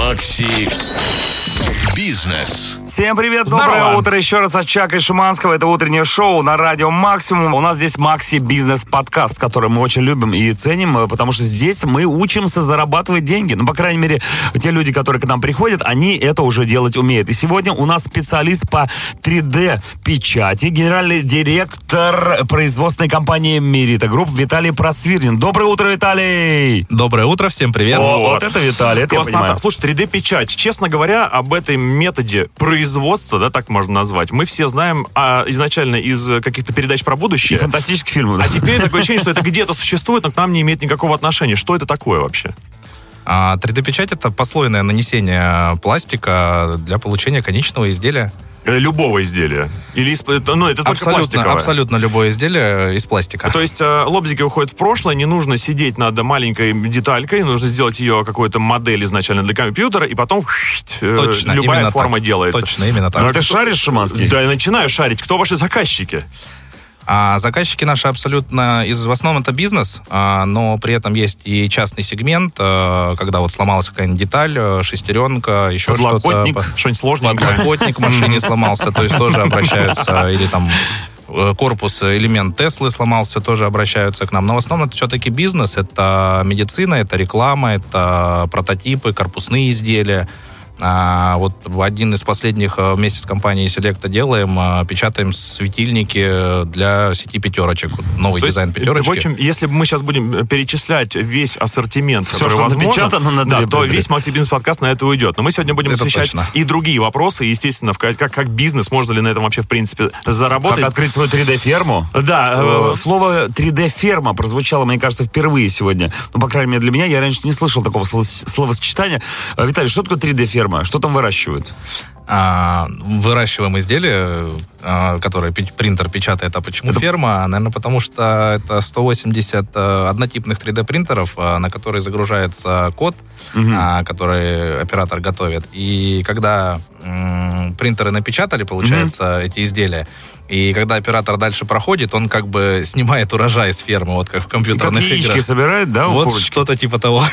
Макси Бизнес. Всем привет, Здорово. доброе утро еще раз от Чака и Шиманского. Это утреннее шоу на радио Максимум. У нас здесь Макси Бизнес подкаст, который мы очень любим и ценим, э, потому что здесь мы учимся зарабатывать деньги. Ну, по крайней мере, те люди, которые к нам приходят, они это уже делать умеют. И сегодня у нас специалист по 3D-печати, генеральный директор производственной компании Мерита Групп Виталий Просвирнин. Доброе утро, Виталий! Доброе утро, всем привет. О, Вот. вот это Виталий, это я Красота. понимаю. Слушай, 3D-печать. Честно говоря, об этом методе производства, да, так можно назвать, мы все знаем а, изначально из э, каких-то передач про И будущее. фантастический фильм. да. А теперь такое ощущение, что это где-то существует, но к нам не имеет никакого отношения. Что это такое вообще? А, 3D-печать это послойное нанесение пластика для получения конечного изделия. Э, Любого изделия. Или из- ну, это только Абсолютно, пластиковое. абсолютно любое изделие из пластика. То есть э, лобзики уходят в прошлое, не нужно сидеть над маленькой деталькой, нужно сделать ее какую-то модель изначально для компьютера, и потом э, Точно, любая форма так. делается. Точно, именно так. Ну, ты шаришь, Шиманский? Да, я начинаю шарить. Кто ваши заказчики? А заказчики наши абсолютно из в основном это бизнес, а, но при этом есть и частный сегмент, а, когда вот сломалась какая-нибудь деталь, а, шестеренка, еще что-то. Подлокотник. Что-нибудь сложненькое? Подлокотник в машине сломался, то есть тоже обращаются, или там э, корпус, э, элемент Теслы сломался, тоже обращаются к нам. Но в основном это все-таки бизнес, это медицина, это реклама, это прототипы, корпусные изделия. А, вот в один из последних э, вместе с компанией Selecta делаем, а, печатаем светильники для сети пятерочек. Вот Новый То есть, дизайн пятерочки. В общем, если бы мы сейчас будем э, перечислять весь ассортимент, Всё, который что возможен, напечатано на да, то весь Макси Бизнес подкаст на это уйдет. Но мы сегодня будем Это освещать точно. и другие вопросы, естественно, как, как бизнес, можно ли на этом вообще, в принципе, заработать. Как открыть свою 3D-ферму? Да, Э, э, Слово 3D-ферма прозвучало, мне кажется, впервые сегодня. Ну, по крайней мере, для меня. Я раньше не слышал такого сло- словосочетания. Э, Виталий, что такое 3D-ферма? Что там выращивают? А, выращиваем изделия, а, которые пи- принтер печатает. А почему ферма? Наверное, потому что это 180 э, однотипных 3D-принтеров, а, на которые загружается код, а, который оператор готовит. И когда м, принтеры напечатали, получается, эти изделия, и когда оператор дальше проходит, он как бы снимает урожай с фермы, вот как в И как компьютерных играх. собирают, да, у Вот курочки? что-то типа того.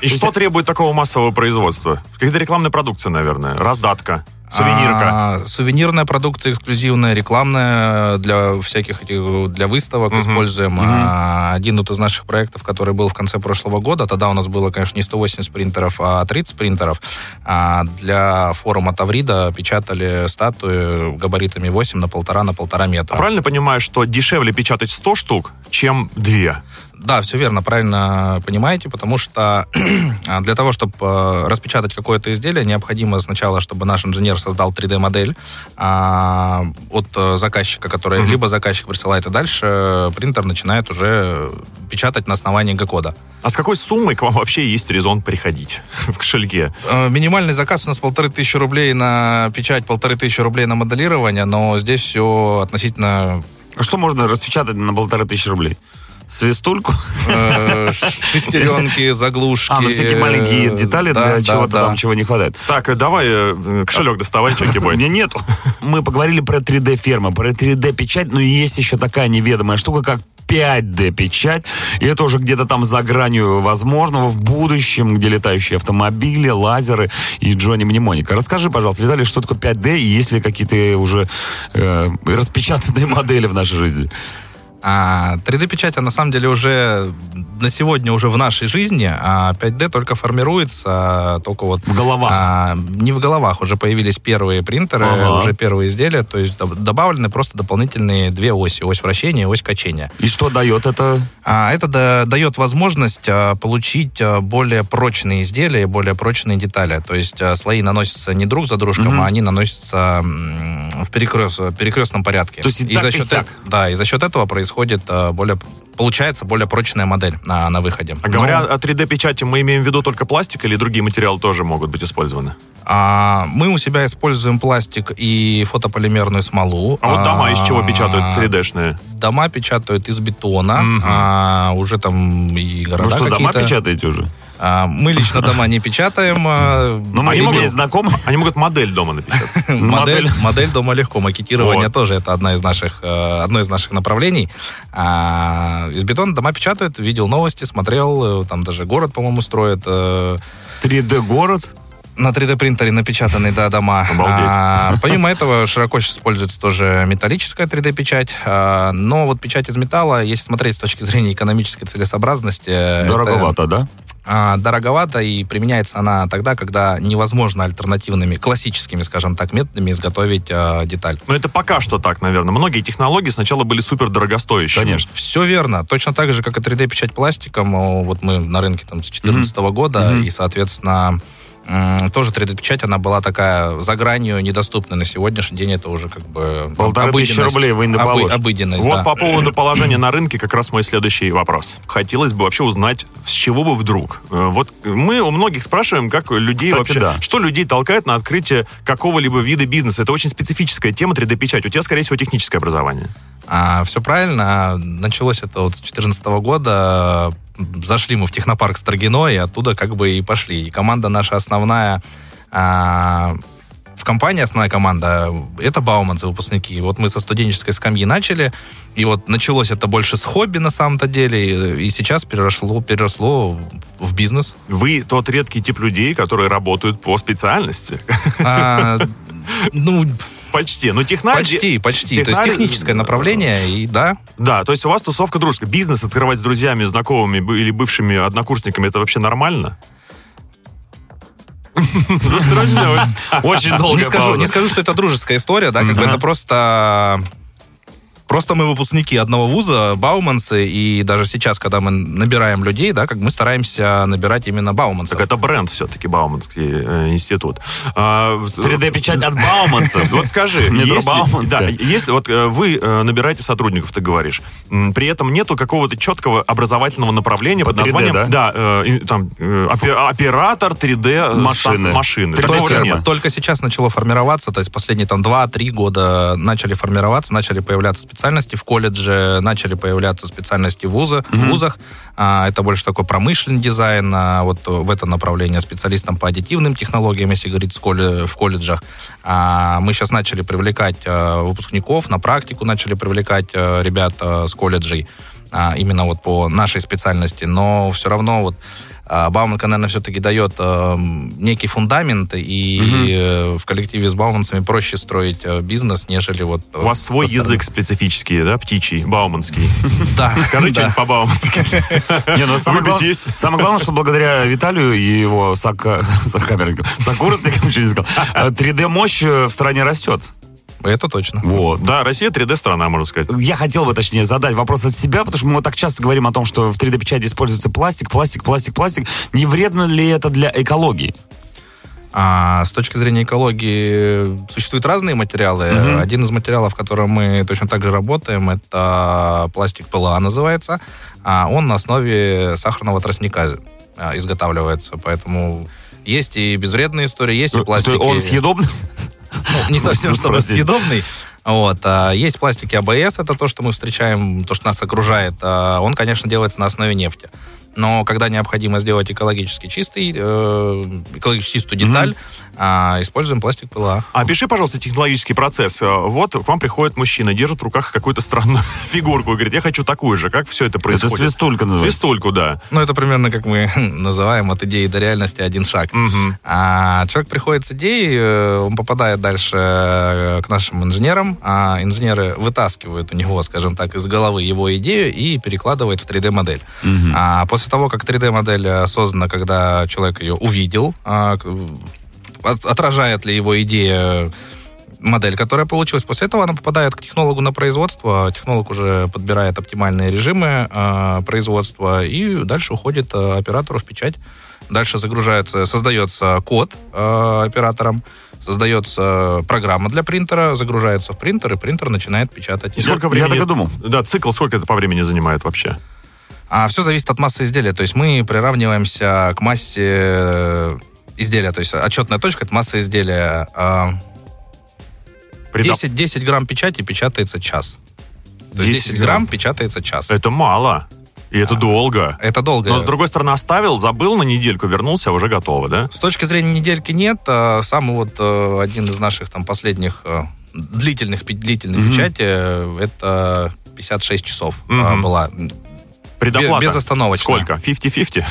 и что требует такого массового производства? Какая-то рекламная продукция, наверное. Раздатка, сувенирка. А, сувенирная продукция эксклюзивная, рекламная для всяких этих, для выставок Мгм. используем. А, один вот из наших проектов, который был в конце прошлого года, тогда у нас было, конечно, не 180 принтеров, а 30 принтеров. А, для форума Таврида печатали статуи габаритами 8 на полтора на полтора метра. А правильно понимаю, что дешевле печатать 100 штук, чем 2? Да, все верно, правильно понимаете, потому что а, для того, чтобы распечатать какое-то изделие, необходимо сначала, чтобы наш инженер создал 3D-модель а, от э, заказчика, который Мгм. либо заказчик присылает, и дальше э, принтер начинает уже печатать на основании Г-кода. А с какой суммой к вам вообще есть резон приходить в кошельке? Э, Минимальный заказ у нас полторы тысячи рублей на печать, полторы тысячи рублей на моделирование, но здесь все относительно А Что можно распечатать на полторы тысячи рублей? Свистульку? э, шестеренки, заглушки. А, ну всякие маленькие детали Да, для да, чего-то да. там, чего не хватает. Так, э, давай э, кошелек доставай, чеки-бой. меня нету. Мы поговорили про 3D-фермы, про 3D-печать, но есть еще такая неведомая штука, как 5D-печать. И это уже где-то там за гранью возможного в будущем, где летающие автомобили, лазеры и Джонни Мнемоника. Расскажи, пожалуйста, Виталий, что такое 5D и есть ли какие-то уже э, распечатанные модели в нашей жизни? А 3D-печать, на самом деле, уже на сегодня уже в нашей жизни, а 5D только формируется, а, только вот... В головах. а, не в головах, уже появились первые принтеры, Ага. уже первые изделия, то есть доб- добавлены просто дополнительные две оси, ось вращения и ось качения. И что дает это? А это да- дает возможность а, получить а, более прочные изделия и более прочные детали. То есть а, слои наносятся не друг за дружком, Мгм. а они наносятся в перекрест- перекрестном порядке. То есть и так, за и счет сяк. э- да, и за счет этого происходит а, более получается более прочная модель на, на выходе. А говоря Ну, о 3D-печати, мы имеем в виду только пластик или другие материалы тоже могут быть использованы? а, мы у себя используем пластик и фотополимерную смолу. А вот дома из чего А, печатают 3D-шные? Дома печатают из бетона. Мгм. а, уже там и города Вы что, дома печатаете уже? А, мы лично дома не печатаем. а, Ну, мои могут- есть знакомые. Они могут модель дома напечатать. модель, модель. дома легко. Макетирование Вот. тоже это одна из наших, э, одно из наших направлений. А, из бетона дома печатают. Видел новости, смотрел. э, Там даже город, по-моему, строят. э, 3D-город. На 3D принтере напечатаны, да, дома. А, помимо этого, широко используется тоже металлическая 3D печать. А, но вот печать из металла, если смотреть с точки зрения экономической целесообразности... Дороговато, это, да? А, дороговато, и применяется она тогда, когда невозможно альтернативными, классическими, скажем так, методами изготовить а, деталь. Но это пока что так, наверное. Многие технологии сначала были супер дорогостоящими. Конечно. Все верно. Точно так же, как и 3D-печать пластиком. Вот мы на рынке там с 2014 mm-hmm. года, mm-hmm. и, соответственно, тоже 3D-печать, она была такая за гранью недоступна. На сегодняшний день это уже как бы... Полторы тысячи рублей вы не обы- Обыденность, Вот да. по поводу положения на рынке как раз мой следующий вопрос. Хотелось бы вообще узнать, с чего бы вдруг. Э, вот мы у многих спрашиваем, как людей Кстати, вообще... да. Что людей толкает на открытие какого-либо вида бизнеса? Это очень специфическая тема 3D-печать. У тебя, скорее всего, техническое образование. А, все правильно. Началось это вот с 2014 года. Зашли мы в технопарк Строгино, и оттуда как бы и пошли. И команда наша основная а, в компании основная команда это Бауманцы, выпускники. И вот мы со студенческой скамьи начали, и вот началось это больше с хобби на самом-то деле, и сейчас переросло, переросло в бизнес. Вы тот редкий тип людей, которые работают по специальности. А, ну, Почти. Ну, технарь... Почти, почти. Технарь... То есть техническое направление, и да. Да, то есть у вас тусовка дружеская. Бизнес открывать с друзьями, знакомыми или бывшими однокурсниками, это вообще нормально? Очень долго. Не скажу, не скажу, что это дружеская история, да, как бы это просто Просто мы выпускники одного вуза, Бауманцы, и даже сейчас, когда мы набираем людей, да, как мы стараемся набирать именно Бауманцев. Так это бренд все-таки, Бауманский э, институт. 3D-печать от Бауманцев. Вот скажи, если, вот э, вы э, набираете сотрудников, ты говоришь, при этом нету какого-то четкого образовательного направления По под названием, 3D, да, э, там, э, оператор 3D Машины. машины. 3D Такого ферма. нет. Только сейчас начало формироваться, то есть последние там 2-3 года начали формироваться, начали появляться специальности в колледже, начали появляться специальности в, вуза, в вузах. А, это больше такой промышленный дизайн, а, вот в это направление специалистам по аддитивным технологиям, если говорить в колледжах. А, мы сейчас начали привлекать а, выпускников, на практику начали привлекать а, ребят с колледжей а, именно вот по нашей специальности, но все равно вот Бауманка, наверное, все-таки дает э, некий фундамент, и э, в коллективе с Бауманцами проще строить э, бизнес, нежели вот... У вас свой язык специфический, да, птичий, бауманский. Да. Скажи что-нибудь по-баумански. Ну, самое, главное, что благодаря Виталию и его сокурсникам, ничего не сказал, э, 3D-мощь в стране растет. Это точно. Вот. Да, Россия 3D-страна, можно сказать. Я хотел бы, точнее, задать вопрос от себя, потому что мы вот так часто говорим о том, что в 3D-печати используется пластик, пластик, пластик, пластик. Не вредно ли это для экологии? А с точки зрения экологии существуют разные материалы. Мгм. Один из материалов, в котором мы точно так же работаем, это пластик ПЛА называется. А он на основе сахарного тростника а, изготавливается. Поэтому есть и безвредные истории, есть и пластики. То Он съедобный? Ну, не совсем чтобы съедобный. Вот. а есть пластики АБС, это то, что мы встречаем, то, что нас окружает. А Он, конечно, делается на основе нефти. Но когда необходимо сделать экологически чистый, э, экологически чистую деталь, а, используем пластик ПЛА. Опиши, пожалуйста, технологический процесс. Э, Вот к вам приходит мужчина, держит в руках какую-то странную фигурку и говорит, я хочу такую же. Как все это Это происходит? свистулька называется. Свистульку, да. Ну, это примерно как мы называем от идеи до реальности один шаг. Мгм. А человек приходит с идеей, э, он попадает дальше э, к нашим инженерам, а инженеры вытаскивают у него, скажем так, из головы его идею и перекладывают в 3D-модель. Мгм. А после того, как 3D-модель э, создана, когда человек ее увидел, а, отражает ли его идея модель, которая получилась. После этого она попадает к технологу на производство. Технолог уже подбирает оптимальные режимы э, производства и дальше уходит э, оператору в печать. Дальше загружается, создается код э, оператором, создается программа для принтера, загружается в принтер, и принтер начинает печатать. И сколько Я времени... так и думал. Да, цикл сколько это по времени занимает вообще? А все зависит от массы изделия. То есть мы приравниваемся к массе э, изделия. То есть отчетная точка это масса изделия. А Предо- 10, 10 грамм печати печатается час. То 10 есть 10 грамм печатается час. Это мало. И это долго. Это долго. Но, с другой стороны, оставил, забыл на недельку, вернулся, а уже готово, да? С точки зрения недельки нет. а Самый вот э, один из наших там последних э, длительных длительной Мгм. печати это 56 часов а, Мгм. была. Предоплата. Безостановочно. Сколько? 50-50?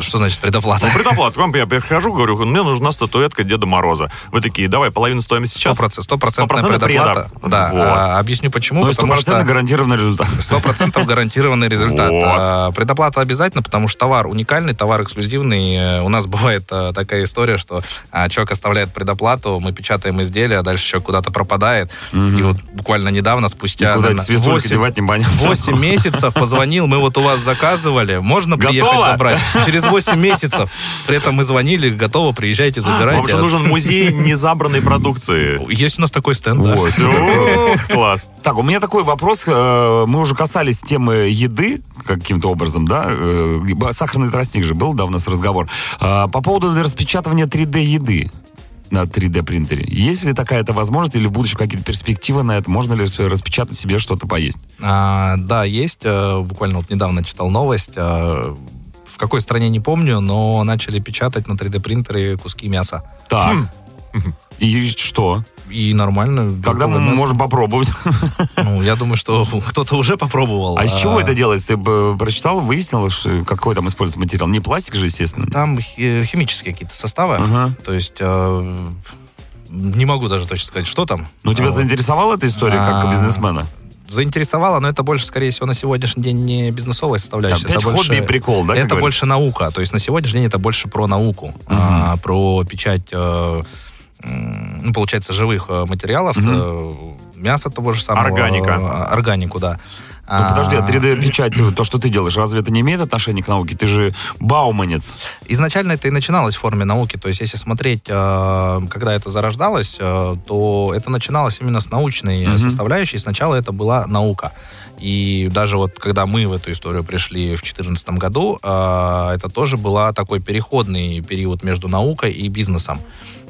Что значит предоплата? Ну, предоплата. К вам я прихожу, говорю, мне нужна статуэтка Деда Мороза. Вы такие, давай, половину стоимости сейчас. Стопроцентная предоплата. Да, Вот. а, объясню почему. Ну, и потому что гарантированный результат. Сто процентов гарантированный результат. Вот. А, Предоплата обязательно, потому что товар уникальный, товар эксклюзивный. Э, У нас бывает а, такая история, что а, человек оставляет предоплату, мы печатаем изделие, а дальше человек куда-то пропадает. И вот буквально недавно, спустя Куда эти наверное, свистульки 8, девать непонятно. 8 месяцев позвонил, мы вот у вас заказывали, можно приехать Готово? забрать? Через 8 месяцев. При этом мы звонили, готово, приезжайте, Вам забирайте. же нужен музей незабранной продукции. Есть у нас такой стенд, да. Класс. Так, у меня такой вопрос. э, Мы уже касались темы еды каким-то образом, да? Э, Сахарный тростник же был, да, у нас разговор. А, По поводу распечатывания 3D еды на 3D принтере. Есть ли такая-то возможность или в будущем какие-то перспективы на это? Можно ли распе- распечатать себе что-то поесть? А, да, есть. э, Буквально вот недавно читал новость. Э, В какой стране не помню, но начали печатать на 3D принтере куски мяса. Так. И что? И нормально. Когда мы мясо. можем попробовать? Ну, я думаю, что кто-то уже попробовал. А из чего это делается? Ты бы прочитал, выяснил, что какой там используется материал? Не пластик же, естественно. Там хи- химические какие-то составы. Ага. То есть э, не могу даже точно сказать, что там. Ну, тебя Вот. заинтересовала эта история как А, бизнесмена? Заинтересовало, но это больше, скорее всего, на сегодняшний день не бизнесовая составляющая. Опять это больше, хобби и прикол, да? Это больше наука. То есть на сегодняшний день это больше про науку, а, про печать, э, ну, получается, живых э, материалов, э, мяса того же самого. Органика. э, Органику, да. Ну, подожди, а 3D-печать, то, что ты делаешь, разве это не имеет отношения к науке? Ты же бауманец. Изначально это и начиналось в форме науки. То есть, если смотреть, э, когда это зарождалось, э, то это начиналось именно с научной Мгм. составляющей. Сначала это была наука. И даже вот когда мы в эту историю пришли в 2014 году, это тоже была такой переходный период между наукой и бизнесом.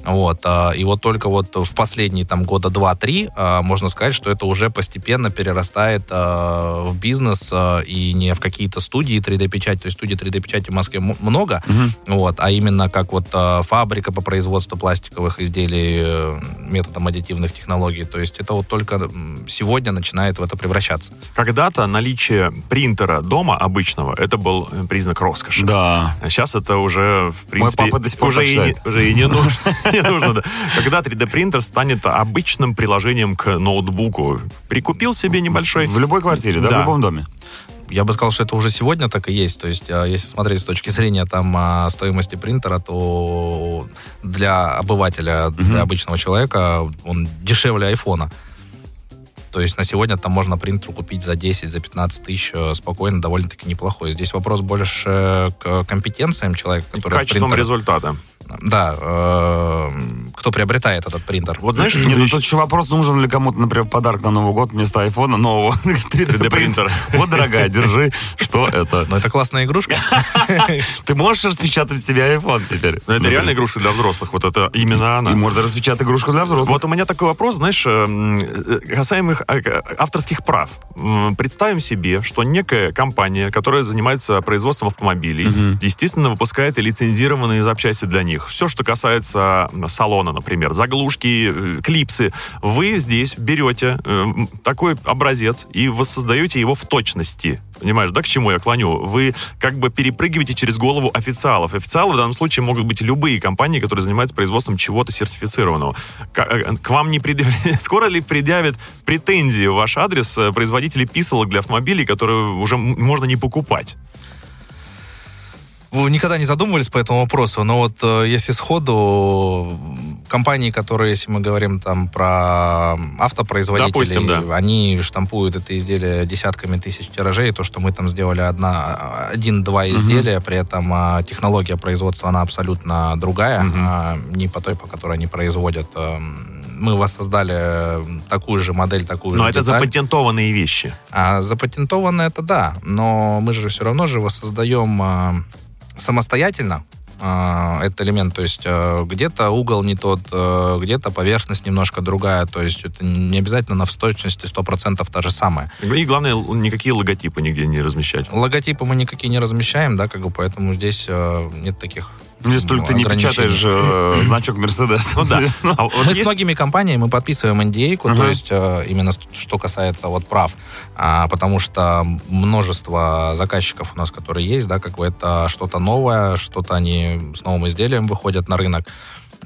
Вот, а, и вот только вот в последние там года два-три а, можно сказать, что это уже постепенно перерастает а, в бизнес и не в какие-то студии 3D-печати, то есть студий 3D-печати в Москве много, вот, а именно как вот фабрика по производству пластиковых изделий э, методом аддитивных технологий, то есть это вот только сегодня начинает в это превращаться. Когда-то наличие принтера дома обычного, это был э, признак роскоши. Да. А сейчас это уже, в принципе, папа до сих пор уже, и не, уже и не нужно. Не нужно, да. Когда 3D-принтер станет обычным приложением к ноутбуку. Прикупил себе небольшой... В любой квартире, да, в Да. любом доме. Я бы сказал, что это уже сегодня так и есть. То есть, а, если смотреть с точки зрения там а, стоимости принтера, то для обывателя, для обычного человека он дешевле айфона. То есть на сегодня там можно принтер купить за 10, за 15 тысяч э, спокойно, довольно-таки неплохой. Здесь вопрос больше к компетенциям человека, который Качеством принтер- результата. Да, э, кто приобретает этот принтер. Вот знаешь, Не, ну тут еще вопрос, нужен ли кому-то, например, подарок на Новый год вместо айфона нового 3D-принтера. Вот, дорогая, держи. Что это? Но это классная игрушка. Ты можешь распечатать себе айфон теперь? Ну, это реально игрушка для взрослых. Вот это именно она. И можно распечатать игрушку для взрослых. Вот у меня такой вопрос, знаешь, эм, э, касаемых э, авторских прав. Представим себе, что некая компания, которая занимается производством автомобилей, естественно, выпускает и лицензированные запчасти для них. Все, что касается м, салона, например, заглушки, э, клипсы, вы здесь берете э, такой образец и воссоздаете его в точности. Понимаешь, да, к чему я клоню? Вы как бы перепрыгиваете через голову официалов. Официалы в данном случае могут быть любые компании, которые занимаются производством чего-то сертифицированного. К, э, к вам не предъявляют... Скоро ли предъявят претензии в ваш адрес производители писалок для автомобилей, которые уже можно не покупать? Вы никогда не задумывались по этому вопросу, но вот э, если сходу компании, которые, если мы говорим там про автопроизводителей, Допустим, да. они штампуют это изделие десятками тысяч тиражей, то, что мы там сделали одна, один-два изделия, при этом а, технология производства, она абсолютно другая, а, не по той, по которой они производят. Эм, Мы воссоздали такую же модель, такую Но же это деталь. запатентованные вещи. А запатентованно это да, но мы же все равно же воссоздаем а, самостоятельно а, этот элемент, то есть а, где-то угол не тот, а, где-то поверхность немножко другая, то есть это не обязательно на точности 100% та же самая. И главное, никакие логотипы нигде не размещать. Логотипы мы никакие не размещаем, да, как бы, поэтому здесь а, нет таких Если только ты не печатаешь э, значок Мерседес. Ну да. А мы с многими компаниями мы подписываем NDA, то есть э, именно что касается вот прав, а, потому что множество заказчиков у нас, которые есть, да, как бы это что-то новое, что-то они с новым изделием выходят на рынок.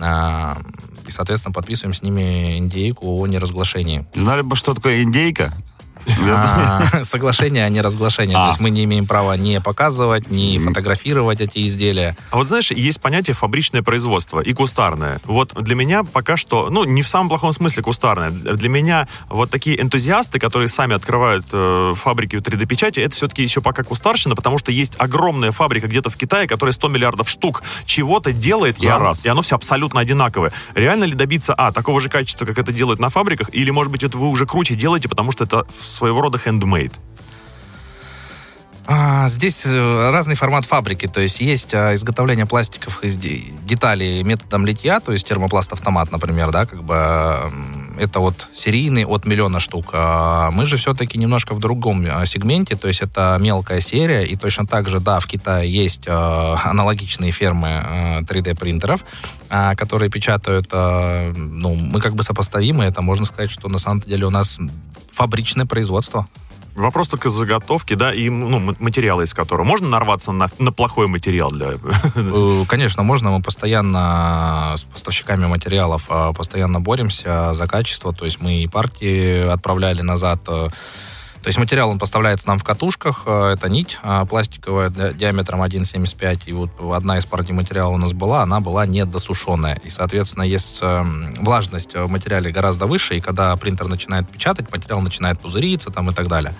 А, и, соответственно, подписываем с ними индейку о неразглашении. Знали бы, что такое индейка? А, соглашение, а не разглашение. То а. есть мы не имеем права не показывать, не фотографировать эти изделия. А вот знаешь, есть понятие фабричное производство и кустарное. Вот для меня пока что, ну, не в самом плохом смысле кустарное. Для меня вот такие энтузиасты, которые сами открывают э, фабрики 3D-печати, это все-таки еще пока кустарщина, потому что есть огромная фабрика где-то в Китае, которая 100 миллиардов штук чего-то делает, и и оно все абсолютно одинаковое. Реально ли добиться, а, такого же качества, как это делают на фабриках, или, может быть, это вы уже круче делаете, потому что это своего рода handmade? А, здесь э, разный формат фабрики, то есть есть а, изготовление пластиковых деталей методом литья, то есть термопласт автомат, например, да, как бы это вот серийный от миллиона штук. А мы же все-таки немножко в другом а, сегменте, то есть это мелкая серия, и точно так же, да, в Китае есть а, аналогичные фермы 3D-принтеров, которые печатают, ну, мы как бы сопоставимы, это можно сказать, что на самом деле у нас фабричное производство. Вопрос только заготовки, да, и ну, материалы из которого. Можно нарваться на, на плохой материал для... Э, конечно, можно. Мы постоянно с поставщиками материалов а, постоянно боремся за качество. То есть мы и партии отправляли назад э, то есть материал он поставляется нам в катушках. Э, это нить э, пластиковая диаметром 1,75. И вот одна из партий материала у нас была, она была недосушенная. И, соответственно, есть эм, влажность в материале гораздо выше, и когда принтер начинает печатать, материал начинает пузыриться там и так далее.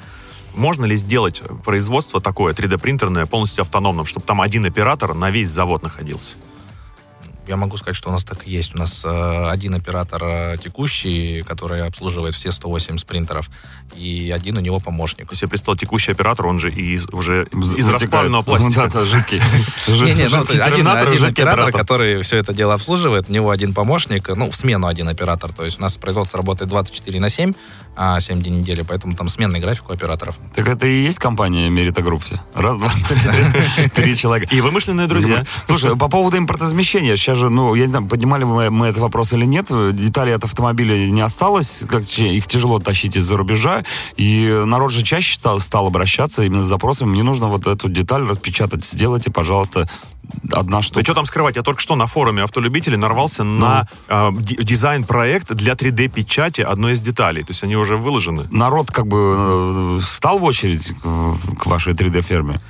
Можно ли сделать производство такое 3D-принтерное полностью автономным, чтобы там один оператор на весь завод находился? Я могу сказать, что у нас так и есть. У нас э, один оператор э, текущий, который обслуживает все 180 принтеров, и один у него помощник. Если я представил текущий оператор, он же из, уже из расплавленного пластика. Да, жидкий. Ну, один оператор, который все это дело обслуживает, у него один помощник, ну, в смену один оператор. То есть у нас производство работает 24 на 7, а 7 дней недели, поэтому там сменный график у операторов. Так это и есть компания Group все? Раз, два, три, три человека. И вымышленные друзья. Слушай, по поводу импортозамещения, сейчас же, ну, я не знаю, поднимали мы, мы этот вопрос или нет, деталей от автомобиля не осталось, как, их тяжело тащить из-за рубежа, и народ же чаще стал, стал обращаться именно с запросами, мне нужно вот эту деталь распечатать, сделайте, пожалуйста, одна штука. Да что там скрывать, я только что на форуме автолюбителей нарвался ну. на э, дизайн-проект для 3D-печати одной из деталей, то есть они уже выложены. Народ как бы э, стал в очередь к вашей 3D-ферме?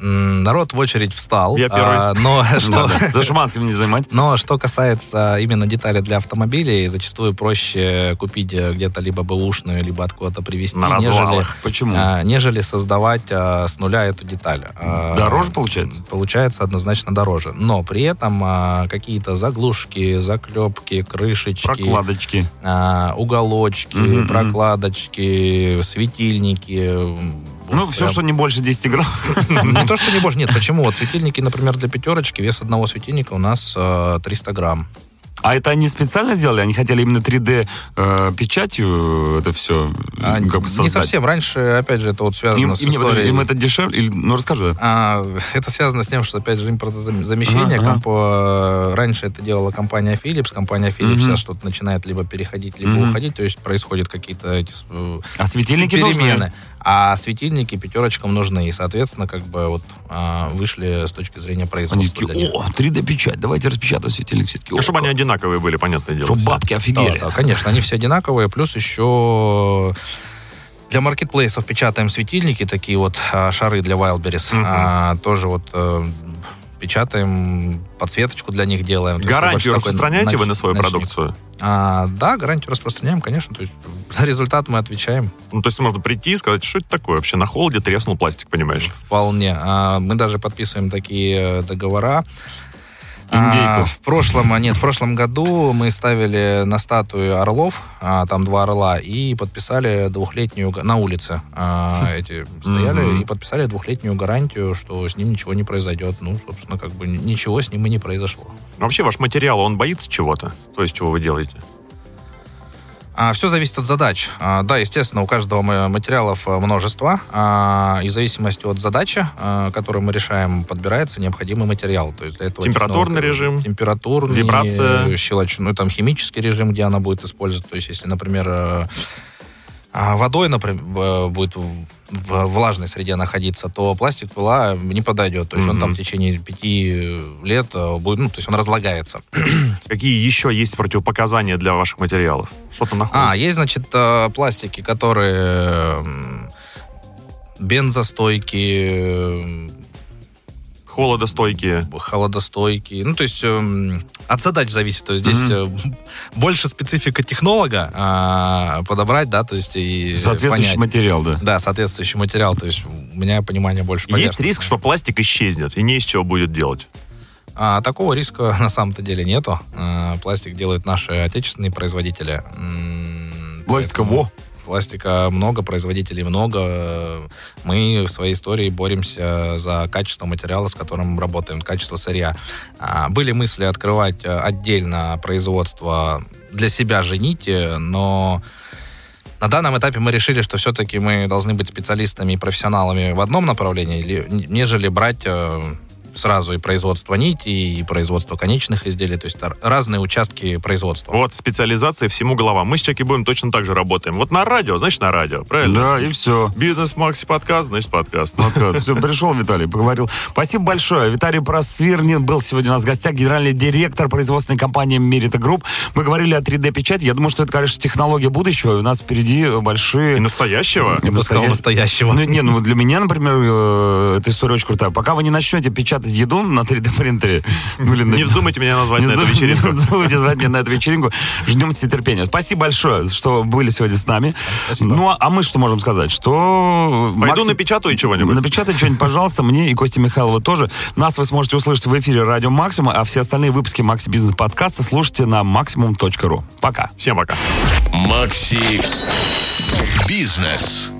Народ в очередь встал. Я первый. А, но что... За Шуманским не занимать. Но что касается именно деталей для автомобилей, зачастую проще купить э, где-то либо бэушную, либо откуда-то привезти, На нежели, Почему? А, нежели создавать а, с нуля эту деталь. А, дороже получается? Получается однозначно дороже. Но при этом а, какие-то заглушки, заклепки, крышечки... Прокладочки. А, уголочки, угу, прокладочки, светильники ну, все, что не больше 10 грамм. Не то, что не больше, нет. Почему? Вот светильники, например, для пятерочки, вес одного светильника у нас 300 э, грамм. А это они специально сделали? Они хотели именно 3D э, это все а, как бы Не совсем. Раньше, опять же, это вот связано им, с им, историей... Им это дешевле? Или, ну, расскажи. А, это связано с тем, что, опять же, импортозамещение. Ага, ага. Раньше это делала компания Philips. Компания Philips угу. сейчас что-то начинает либо переходить, либо угу. уходить. То есть происходят какие-то эти э, а светильники перемены. Должны? А светильники пятерочкам нужны. И, соответственно, как бы вот а, вышли с точки зрения производства. Они такие, о, 3D-печать, давайте распечатаем светильник все-таки. Ну, чтобы они одинаковые были, понятное дело. Чтобы бабки офигели. Да, да, конечно, они все одинаковые. Плюс еще для маркетплейсов печатаем светильники, такие вот а, шары для Wildberries. Uh-huh. А, тоже вот а, печатаем, подсветочку для них делаем. Гарантию распространяете такой, вы на свою ночник. продукцию? А, да, гарантию распространяем, конечно. То есть за результат мы отвечаем. Ну, то есть можно прийти и сказать, что это такое вообще? На холоде треснул пластик, понимаешь? Вполне. А, мы даже подписываем такие договора Индейку. А, в прошлом, нет, в прошлом году мы ставили на статую орлов, а, там два орла, и подписали двухлетнюю на улице а, эти стояли и подписали двухлетнюю гарантию, что с ним ничего не произойдет. Ну, собственно, как бы ничего с ним и не произошло. Вообще ваш материал, он боится чего-то? То есть чего вы делаете? А, все зависит от задач. А, да, естественно, у каждого материалов э, множество. А, и в зависимости от задачи, которую мы решаем, подбирается необходимый материал. То есть для этого температурный режим, температурный, вибрация, щелочной, ну, там химический режим, где она будет использоваться. То есть если, например, э, водой, например, будет в влажной среде находиться, то пластик пыла не подойдет. То есть mm-hmm. он там в течение пяти лет э, будет, ну, то есть он разлагается. Какие еще есть противопоказания для ваших материалов? Что то находится? А, есть, значит, э, пластики, которые бензостойкие, холодостойкие. Холодостойкие. Ну, то есть э, от задач зависит. То есть здесь mm-hmm. больше специфика технолога э, подобрать, да, то есть и Соответствующий понять. материал, да. Да, соответствующий материал. То есть у меня понимание больше Есть риск, что пластик исчезнет и не из чего будет делать? А, такого риска на самом-то деле нету. А, пластик делают наши отечественные производители. Пластика во пластика много, производителей много. Мы в своей истории боремся за качество материала, с которым работаем, качество сырья. А, были мысли открывать э, отдельно производство для себя же нити, но на данном этапе мы решили, что все-таки мы должны быть специалистами и профессионалами в одном направлении, нежели брать э, сразу и производство нити, и производство конечных изделий, то есть разные участки производства. Вот, специализация всему голова. Мы с Чаки будем точно так же работаем. Вот на радио, значит, на радио, правильно? Да, и все. Бизнес Макси подкаст, значит, подкаст. Подкаст. Все, пришел Виталий, поговорил. Спасибо большое. Виталий Просвирнин был сегодня у нас в гостях, генеральный директор производственной компании Merita Group. Мы говорили о 3D-печати. Я думаю, что это, конечно, технология будущего, и у нас впереди большие... И настоящего? Я бы сказал, настоящего. Ну, не, ну, для меня, например, э, эта история очень крутая. Пока вы не начнете печатать еду на 3D принтере. Блин, не вздумайте меня назвать на эту вечеринку. Не вздумайте звать меня на эту вечеринку. Ждем с нетерпением. Спасибо большое, что были сегодня с нами. Спасибо. Ну, а мы что можем сказать? Что... Пойду Максим... напечатаю чего-нибудь. Напечатай что-нибудь, пожалуйста, мне и Косте Михайлова тоже. Нас вы сможете услышать в эфире Радио Максимум, а все остальные выпуски Макси Бизнес подкаста слушайте на максимум.ру. Пока. Всем пока. Макси Бизнес.